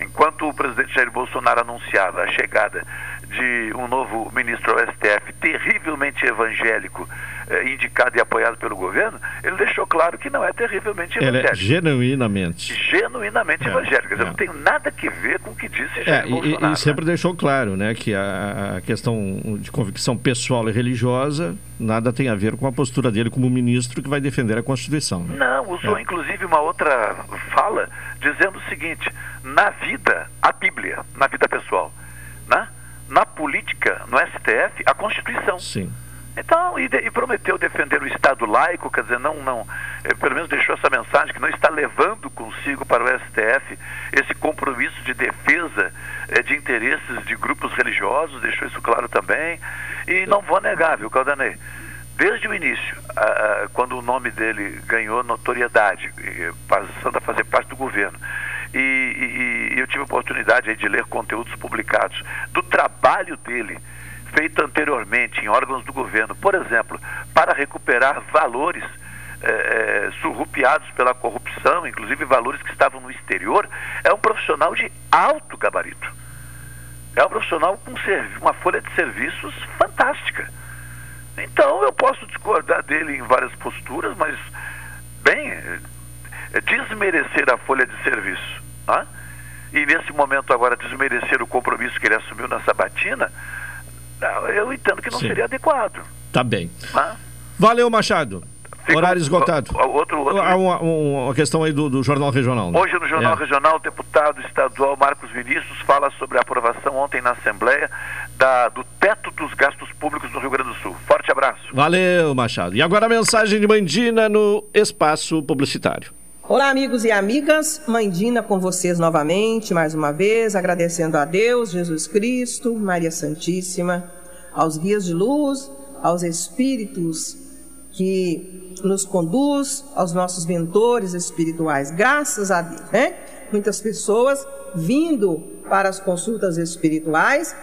[SPEAKER 20] Enquanto o presidente Jair Bolsonaro anunciava a chegada de um novo ministro ao STF terrivelmente evangélico, eh, indicado e apoiado pelo governo, ele deixou claro que não é terrivelmente evangélico. Ele é
[SPEAKER 1] genuinamente.
[SPEAKER 20] Genuinamente é, evangélico. Dizer, é. não tem nada que ver com o que disse Jair é.
[SPEAKER 1] E, e sempre né? deixou claro né, que a, a, questão de convicção pessoal e religiosa nada tem a ver com a postura dele como ministro que vai defender a Constituição.
[SPEAKER 20] Né? Não, usou é. inclusive uma outra fala dizendo o seguinte: na vida, a Bíblia, na vida pessoal, né? na política, no STF, a Constituição.
[SPEAKER 1] Sim.
[SPEAKER 20] Então, e, de, e, prometeu defender o Estado laico, quer dizer, não, não, eh, pelo menos deixou essa mensagem que não está levando consigo para o STF esse compromisso de defesa eh, de interesses de grupos religiosos, deixou isso claro também. E não vou negar, viu, Caldanei? Desde o início, quando o nome dele ganhou notoriedade, passando a fazer parte do governo, e, e, e eu tive a oportunidade de ler conteúdos publicados do trabalho dele feito anteriormente em órgãos do governo, por exemplo, para recuperar valores é, surrupiados pela corrupção, inclusive valores que estavam no exterior, é um profissional de alto gabarito. É um profissional com uma folha de serviços fantástica. Então eu posso discordar dele em várias posturas, mas, bem, é, desmerecer a folha de serviço. Né? E nesse momento agora desmerecer o compromisso que ele assumiu na sabatina, eu entendo que não
[SPEAKER 1] Sim.
[SPEAKER 20] seria adequado.
[SPEAKER 1] Tá bem.
[SPEAKER 20] Né?
[SPEAKER 1] Valeu, Machado. Horário esgotado.
[SPEAKER 20] Outro, outro,
[SPEAKER 1] Há uma, uma questão aí do, do Jornal Regional. né?
[SPEAKER 20] Hoje no Jornal
[SPEAKER 1] É.
[SPEAKER 20] Regional, o deputado estadual Marcos Vinícius fala sobre a aprovação ontem na Assembleia da- do teto dos gastos públicos no Rio Grande do Sul. Forte abraço.
[SPEAKER 1] Valeu, Machado. E agora a mensagem de Mandina no espaço publicitário.
[SPEAKER 21] Olá, amigos e amigas. Mandina com vocês novamente, mais uma vez, agradecendo a Deus, Jesus Cristo, Maria Santíssima, aos guias de luz, aos espíritos que nos conduz, aos nossos mentores espirituais. Graças a Deus, né? Muitas pessoas vindo para as consultas espirituais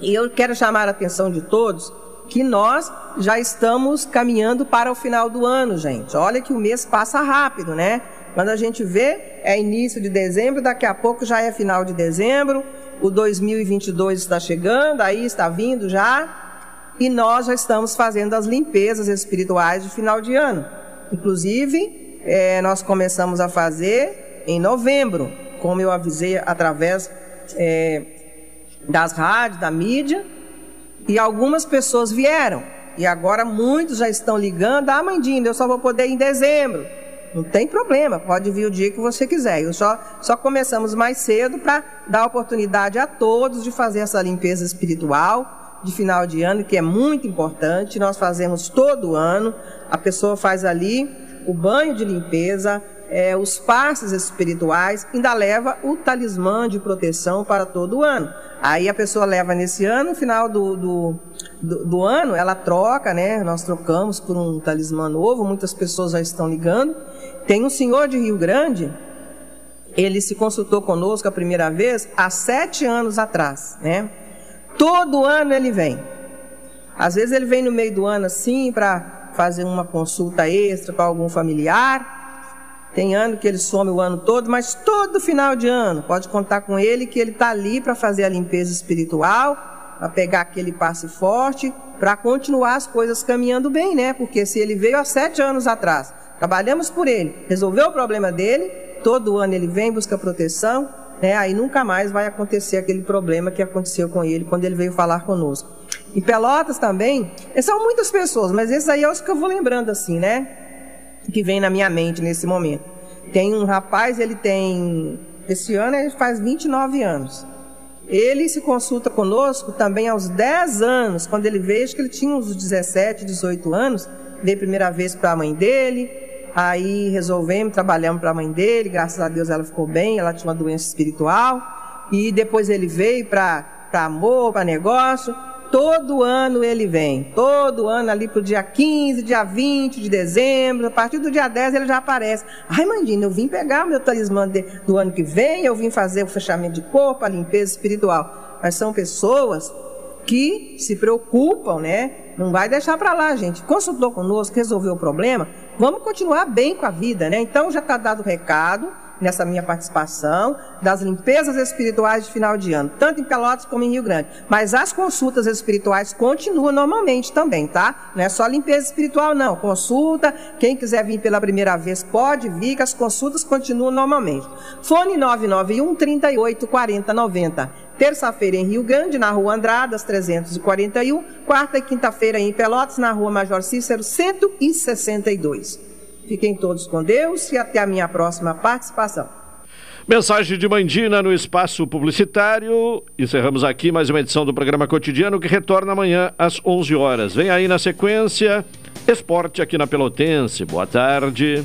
[SPEAKER 21] e eu quero chamar a atenção de todos que nós já estamos caminhando para o final do ano, gente. Olha que o mês passa rápido, né? Quando a gente vê, é início de dezembro, daqui a pouco já é final de dezembro, o 2022 está chegando, aí está vindo já, e nós já estamos fazendo as limpezas espirituais de final de ano. Inclusive, eh, nós começamos a fazer em novembro, como eu avisei através eh, das rádios, da mídia, e algumas pessoas vieram. E agora muitos já estão ligando. Ah, Mandinha, eu só vou poder em dezembro. Não tem problema, pode vir o dia que você quiser. Eu só, só começamos mais cedo para dar oportunidade a todos de fazer essa limpeza espiritual de final de ano, que é muito importante. Nós fazemos todo ano. A pessoa faz ali o banho de limpeza, é, os passes espirituais, ainda leva o talismã de proteção para todo o ano. Aí a pessoa leva nesse ano, no final do, do, do, do ano, ela troca, né? Nós trocamos por um talismã novo, muitas pessoas já estão ligando. Tem um senhor de Rio Grande, ele se consultou conosco a primeira vez há sete anos atrás, né? Todo ano ele vem. Às vezes ele vem no meio do ano assim para fazer uma consulta extra com algum familiar. Tem ano que ele some o ano todo, mas todo final de ano pode contar com ele que ele está ali para fazer a limpeza espiritual, para pegar aquele passe forte, para continuar as coisas caminhando bem, né? Porque se ele veio há sete anos atrás, trabalhamos por ele, resolveu o problema dele, todo ano ele vem, busca proteção, né? Aí nunca mais vai acontecer aquele problema que aconteceu com ele quando ele veio falar conosco. Em Pelotas também, são muitas pessoas, mas esses aí é os que eu vou lembrando assim, né? Que vem na minha mente nesse momento. Tem um rapaz, ele tem. Esse ano ele faz 29 anos. Ele se consulta conosco também aos 10 anos. Quando ele veio, que ele tinha uns 17, 18 anos. Veio a primeira vez para a mãe dele. Aí resolvemos, trabalhamos para a mãe dele. Graças a Deus ela ficou bem. Ela tinha uma doença espiritual. E depois ele veio para amor, para negócio. Todo ano ele vem, todo ano ali pro dia 15, dia 20 de dezembro, a partir do dia 10 ele já aparece. Ai, Mandina, eu vim pegar o meu talismã de- do ano que vem, eu vim fazer o fechamento de corpo, a limpeza espiritual. Mas são pessoas que se preocupam, né? Não vai deixar para lá, gente. Consultou conosco, resolveu o problema, vamos continuar bem com a vida, né? Então já está dado o recado nessa minha participação das limpezas espirituais de final de ano, tanto em Pelotas como em Rio Grande. Mas as consultas espirituais continuam normalmente também, tá? Não é só limpeza espiritual, não. Consulta, quem quiser vir pela primeira vez pode vir, que as consultas continuam normalmente. Fone 991 38 40 90. Terça-feira em Rio Grande, na Rua Andradas, 341. Quarta e quinta-feira em Pelotas, na Rua Major Cícero, 162. Fiquem todos com Deus e até a minha próxima participação.
[SPEAKER 1] Mensagem de Mandina no espaço publicitário. Encerramos aqui mais uma edição do programa cotidiano que retorna amanhã às 11 horas. Vem aí na sequência, esporte aqui na Pelotense. Boa tarde.